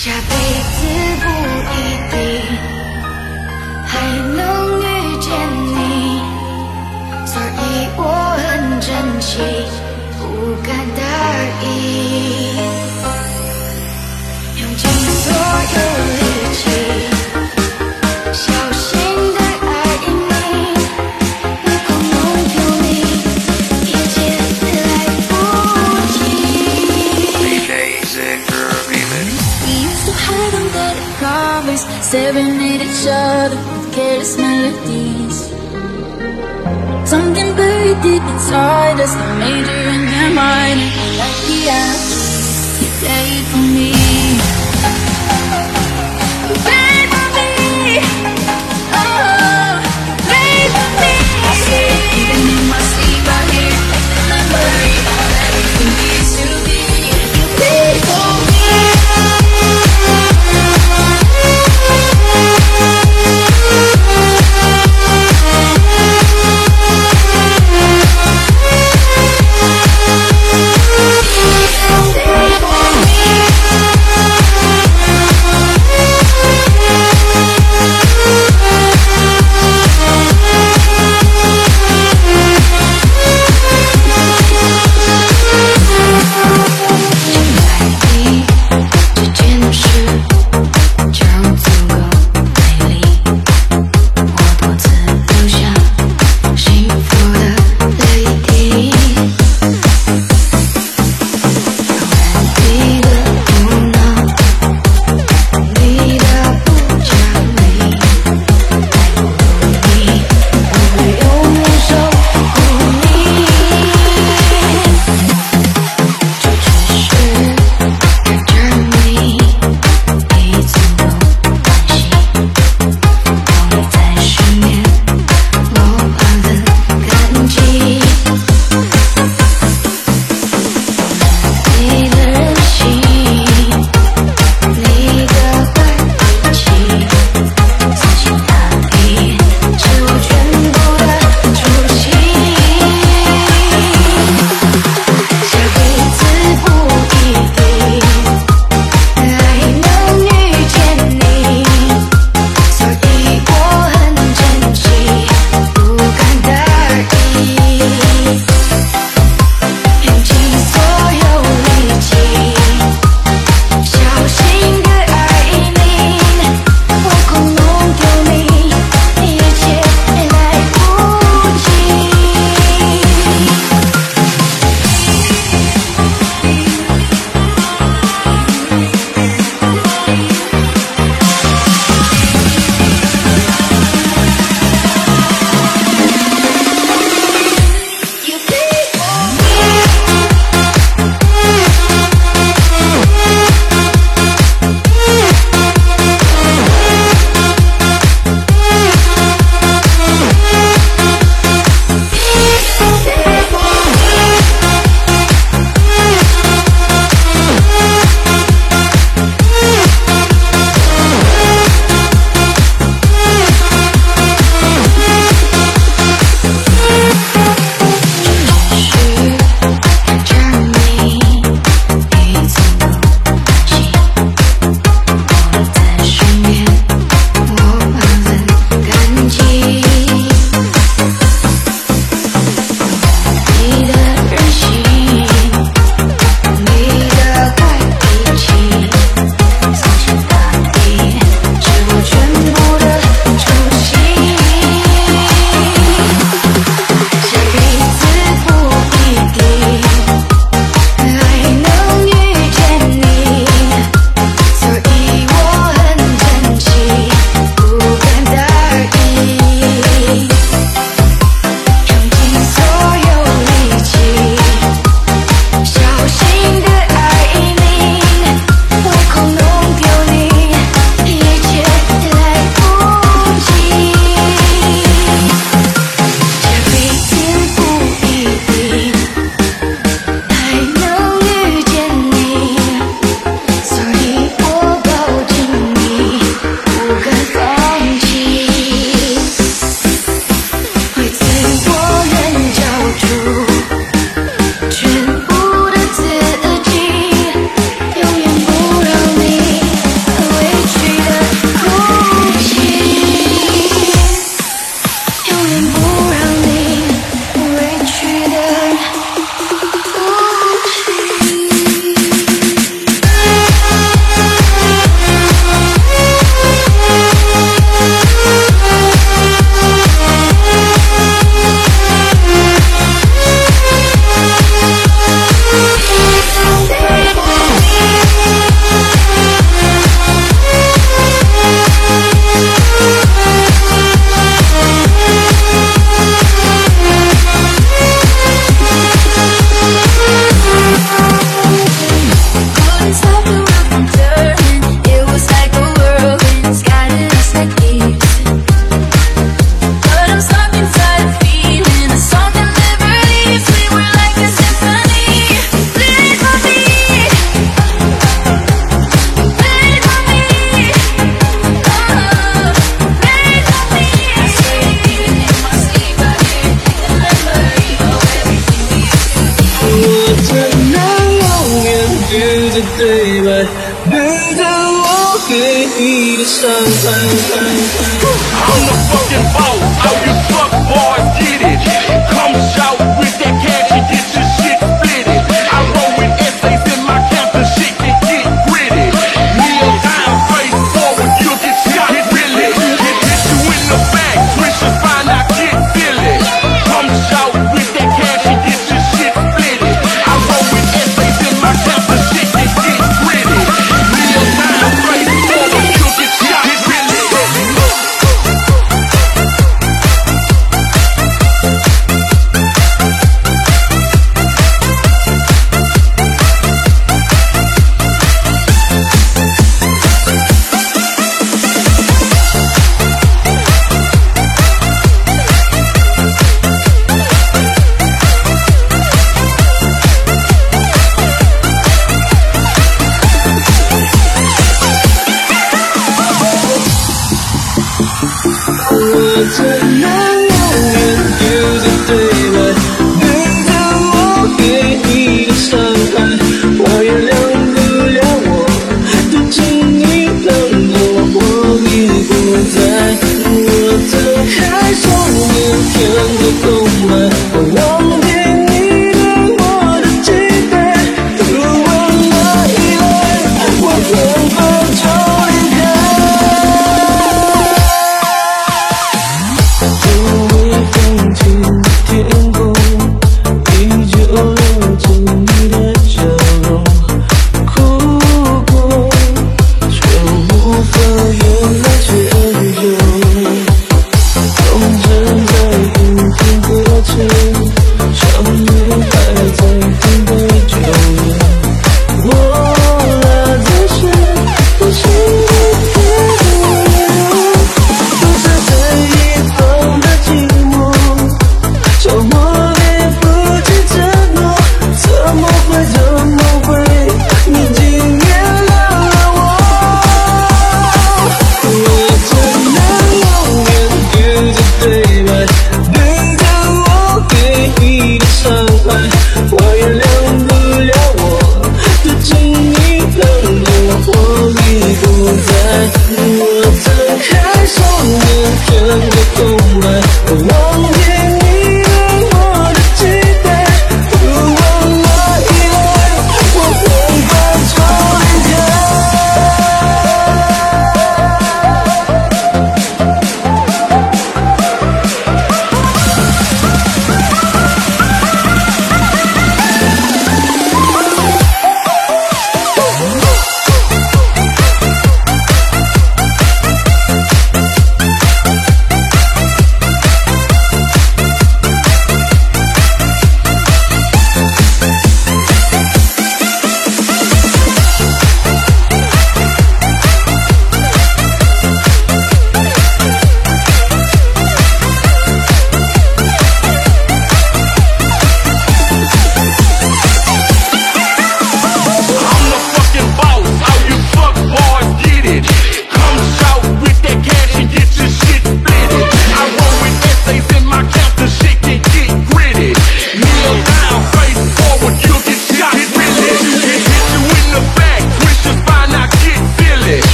下辈子不一定还能遇见你，所以我很珍惜，不敢大意，serenade each other with careless melodies. Something buried deep inside us, the major and the minor, like the actress you played for me. day by Build a walk sun I'm the fucking boat, How you fuck boys, get it. Come shot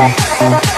Okay.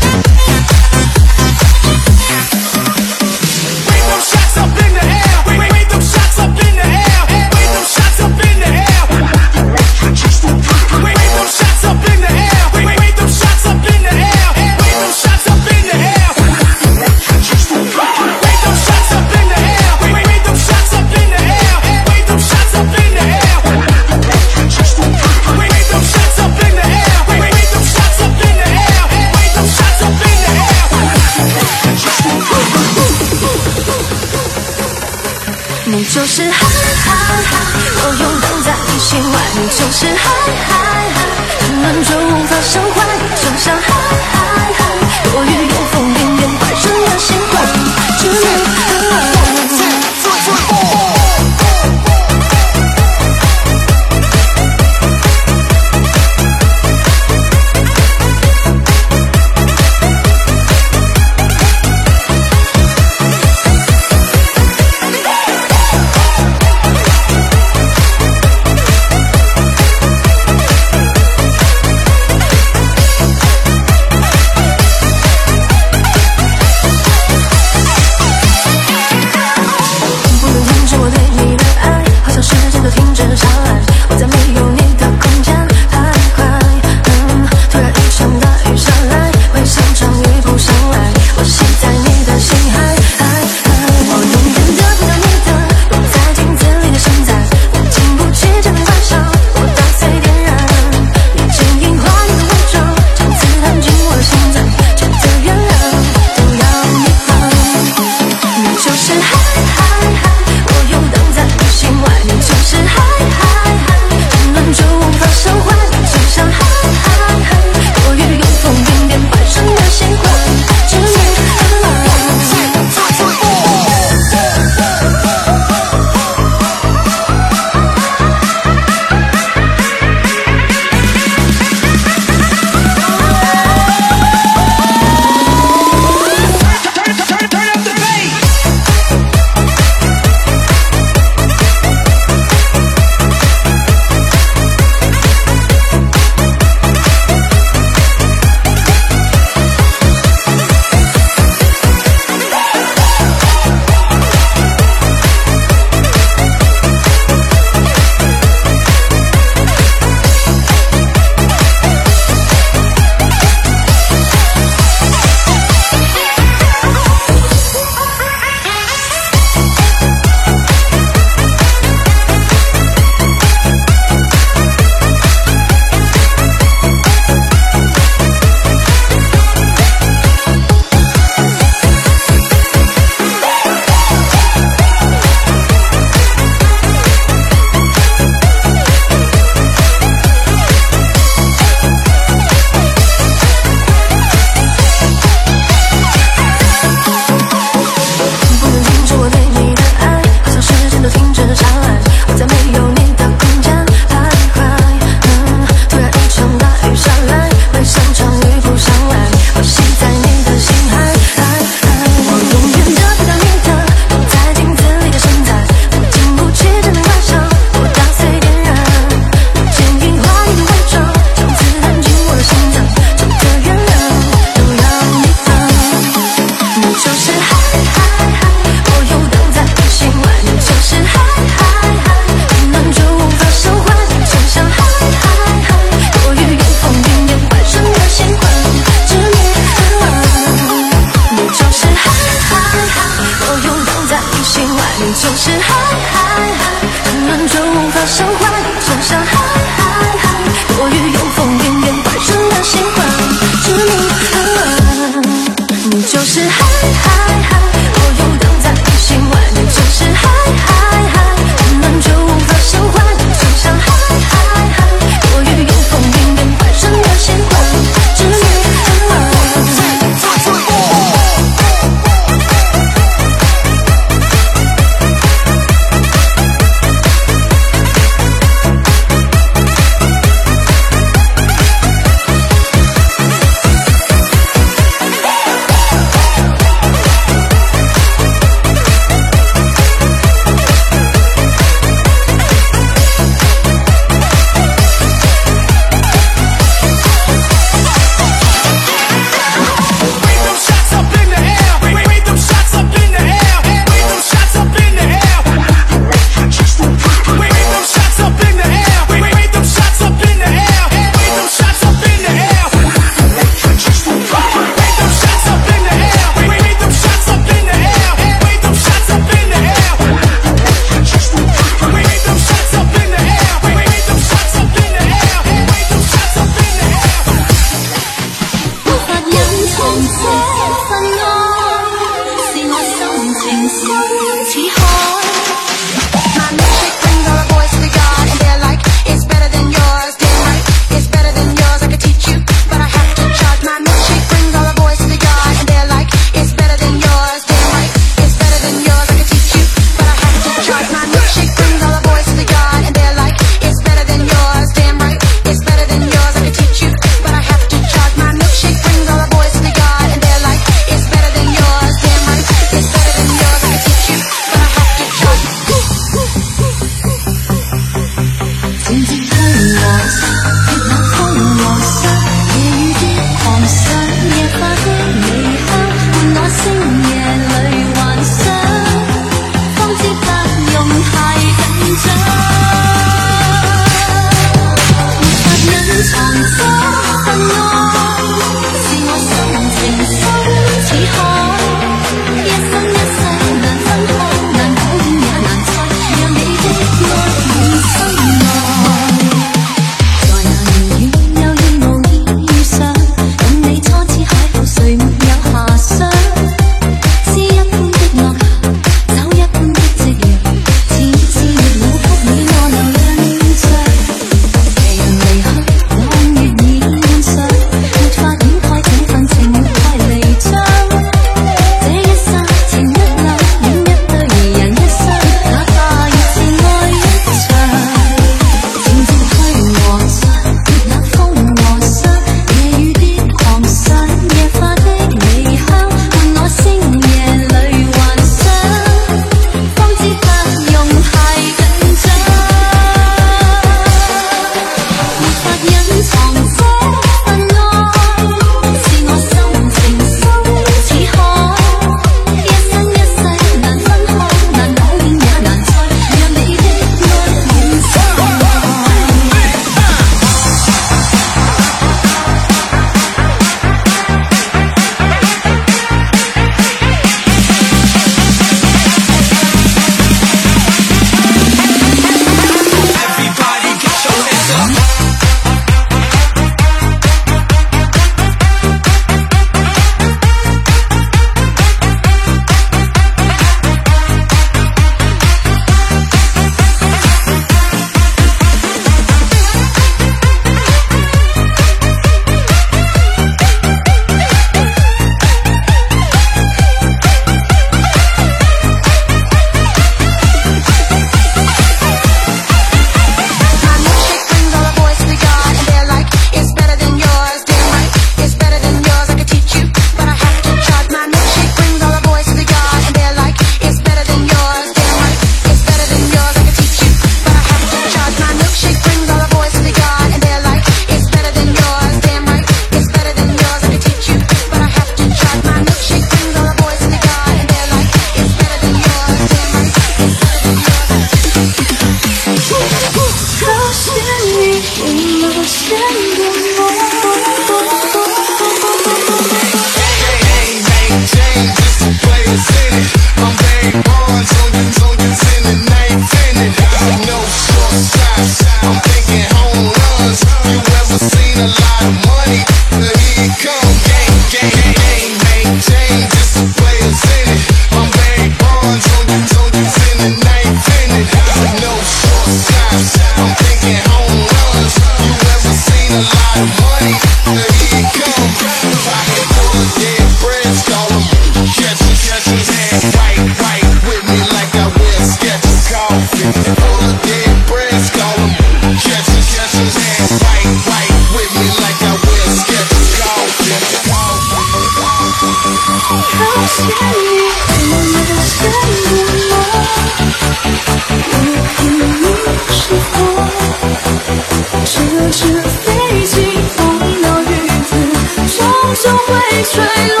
总会坠落，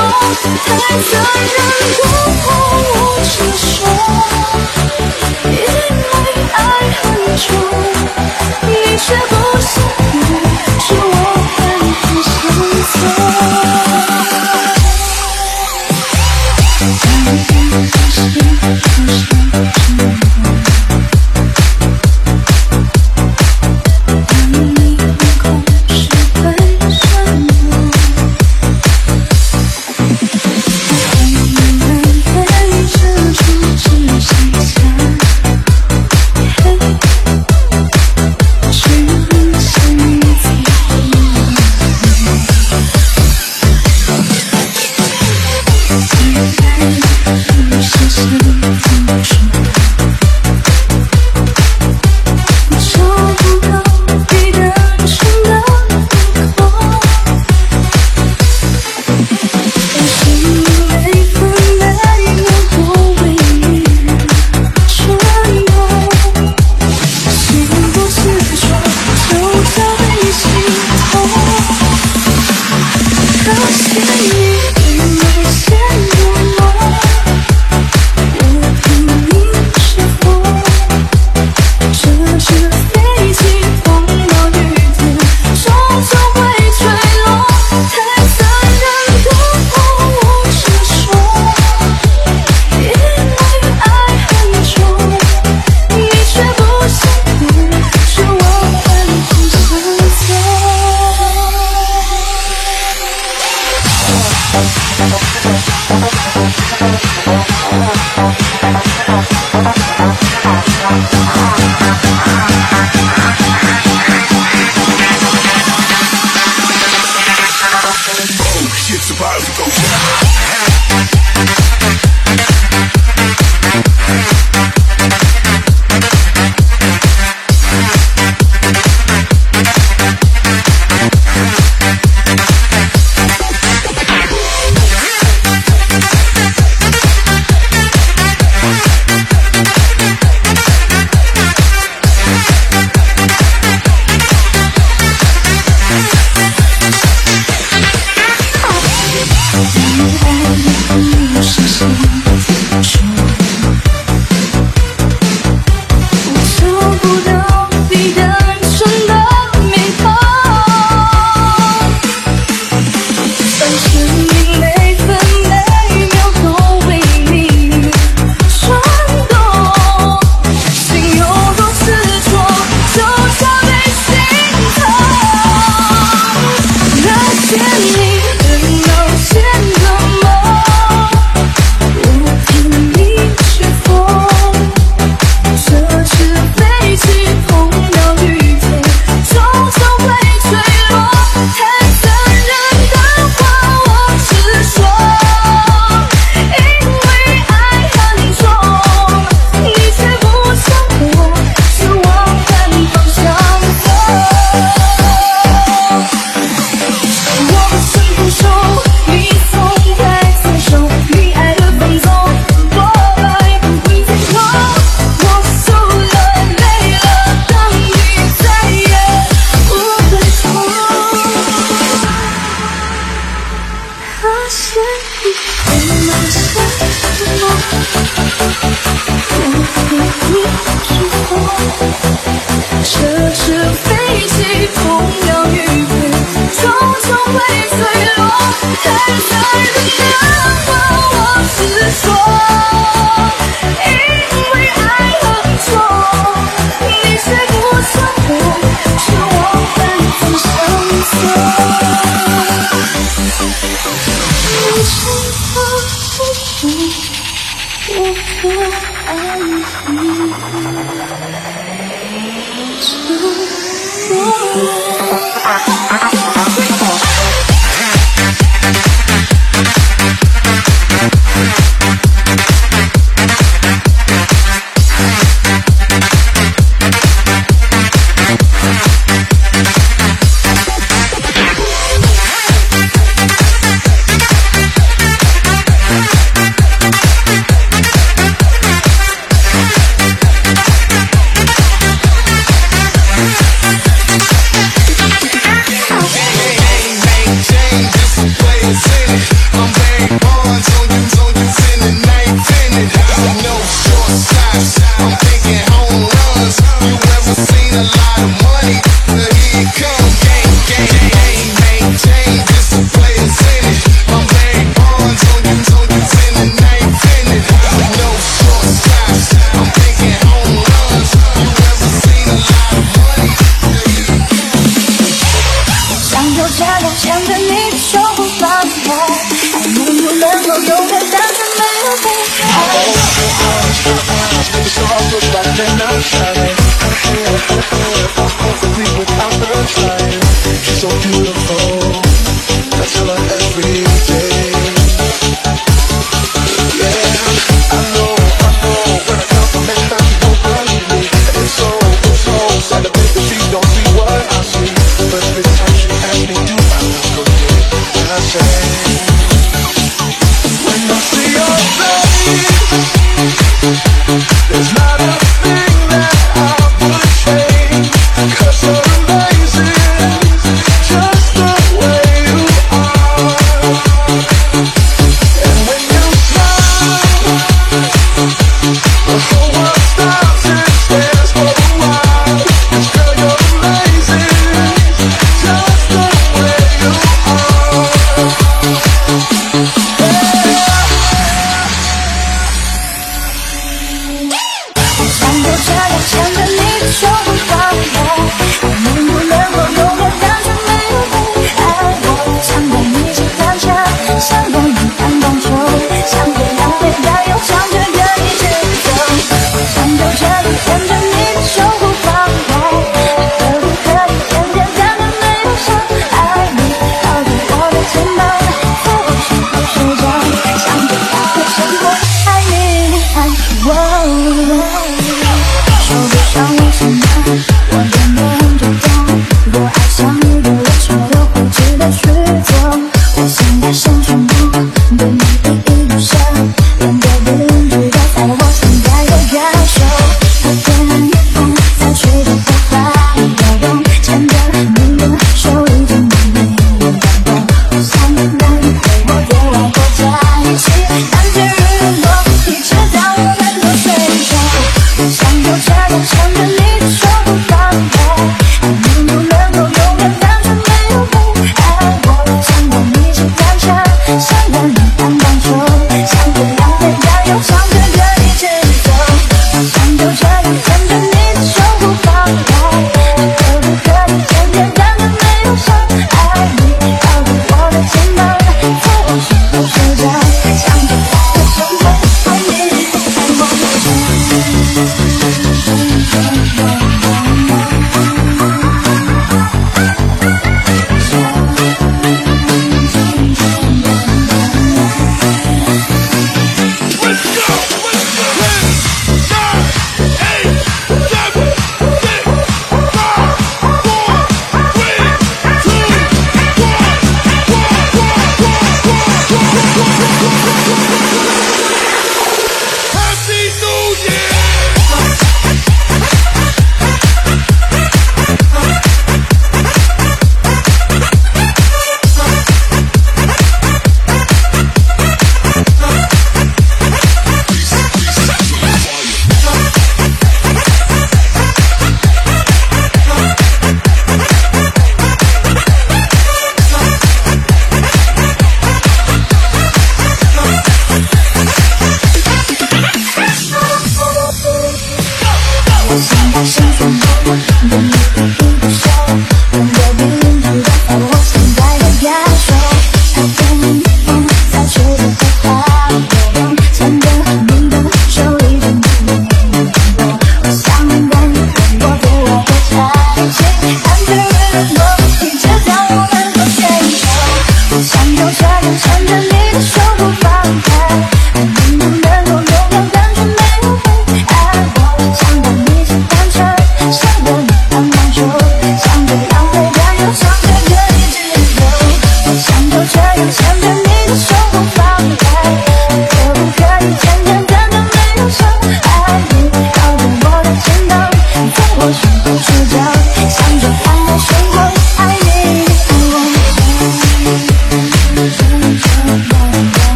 太残忍，不同我直说，因为爱很重，你却。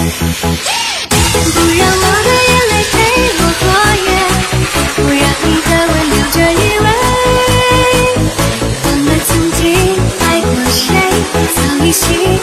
不让我的眼泪陪我过夜不让你的吻留着余味忘了曾经爱过谁早已习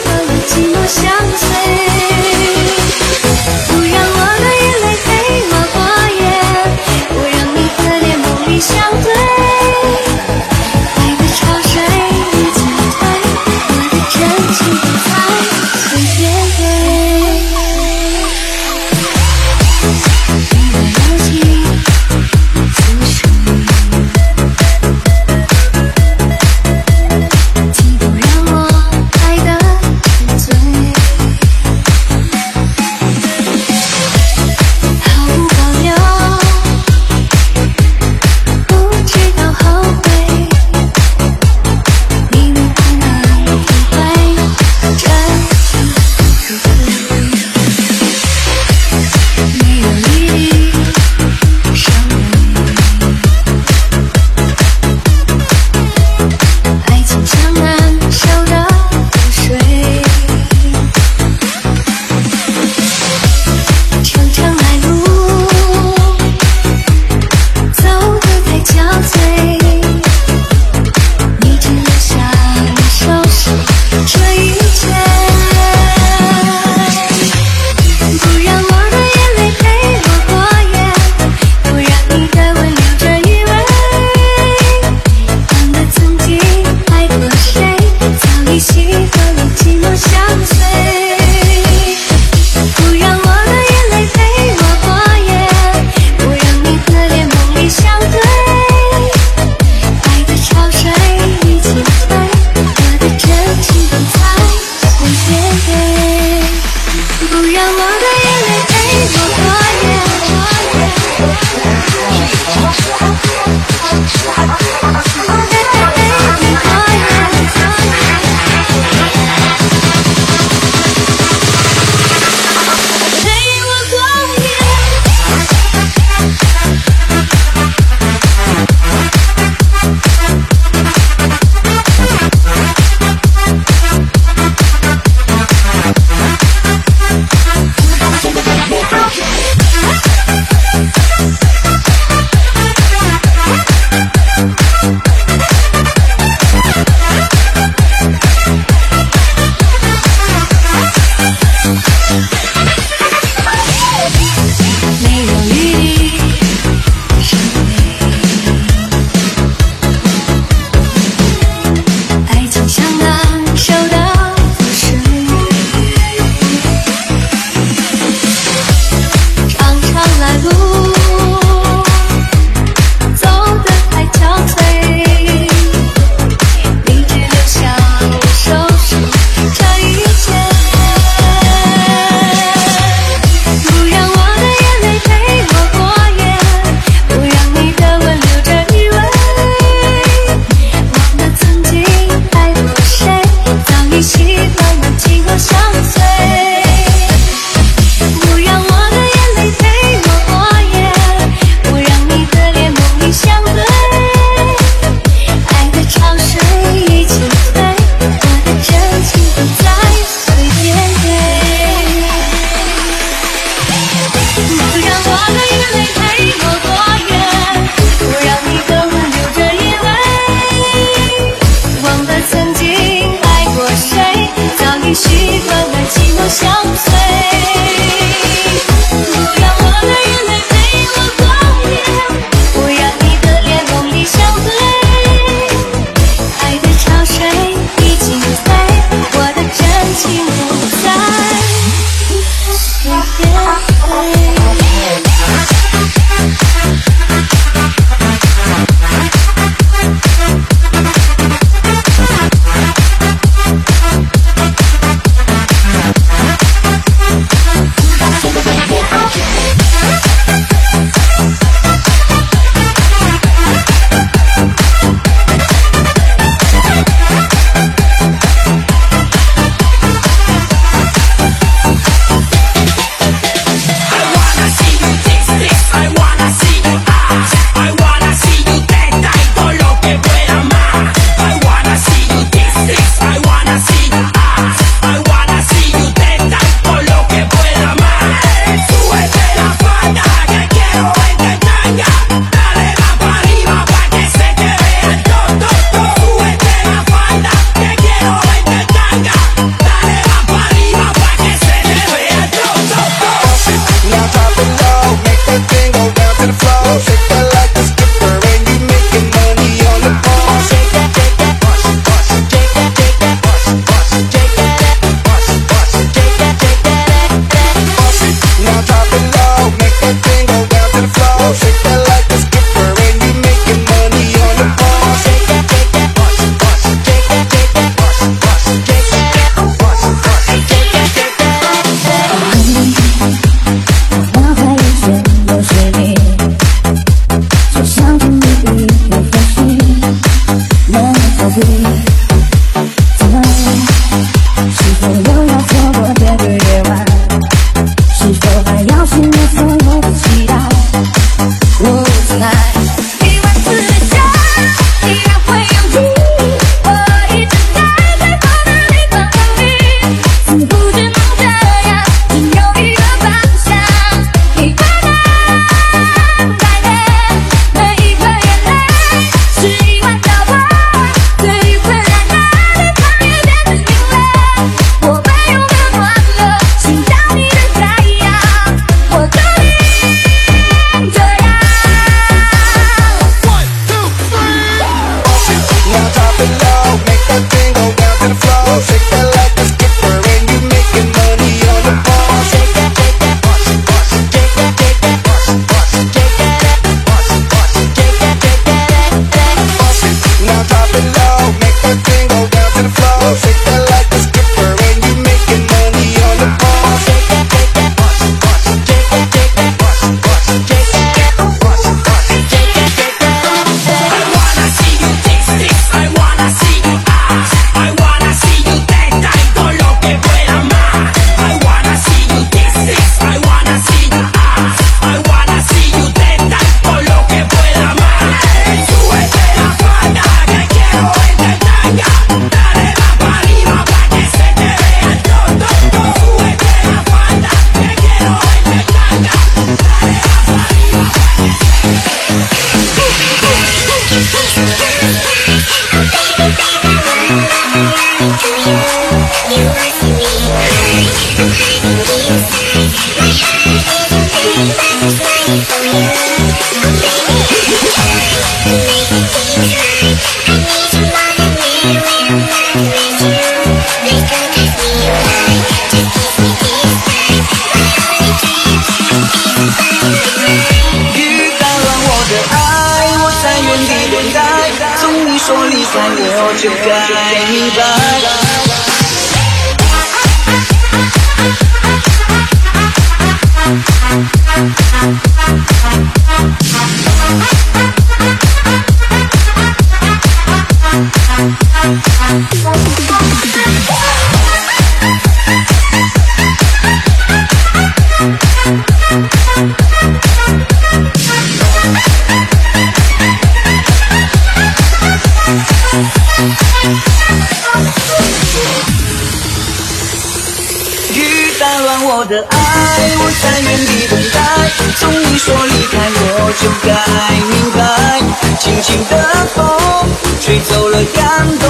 的感动，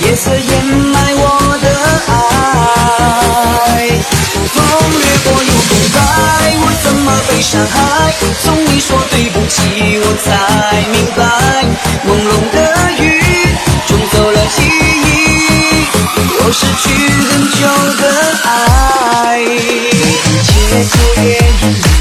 夜色掩埋我的爱。风掠过又风摆，我怎么被伤害？从你说对不起，我才明白，朦胧的雨冲走了记忆，我失去很久的爱。姐姐。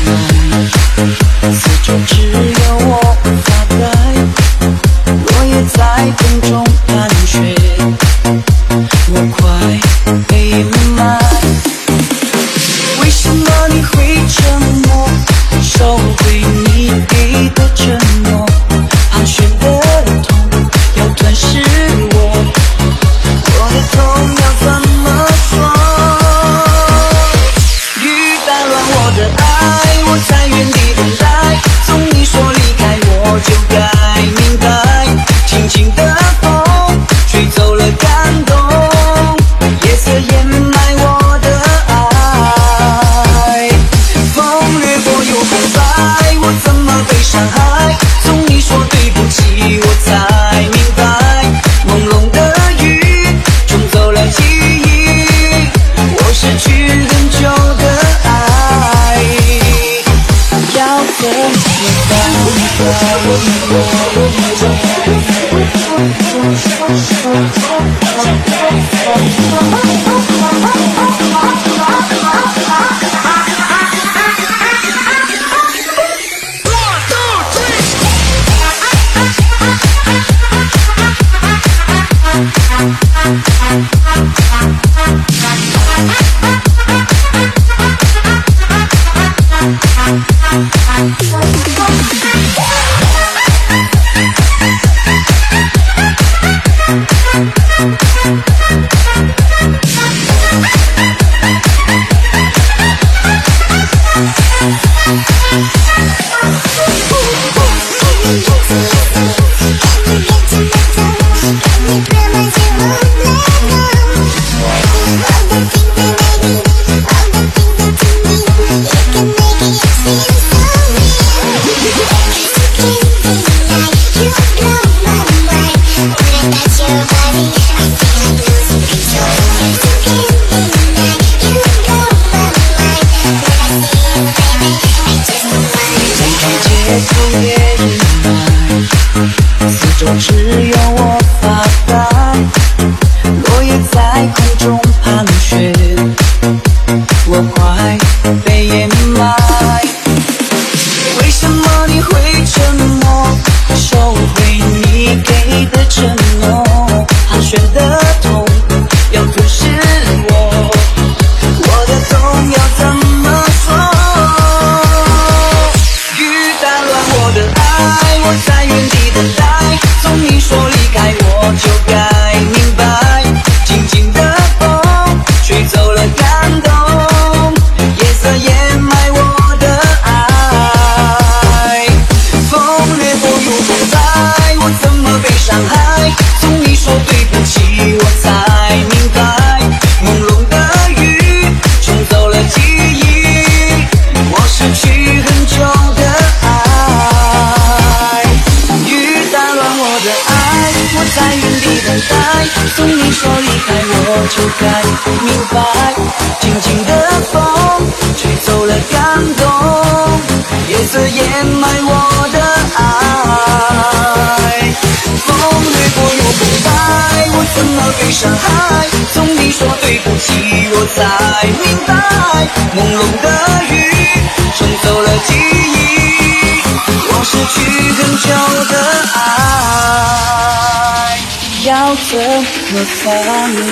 原地等待。从你说离开我就该明白，静静的风吹走了感动，夜色掩埋我的爱。风掠过又不在，我怎么被伤害？从你说对不起，我才明白，朦胧的雨冲走了记忆，我失去很久的爱，要怎么才能？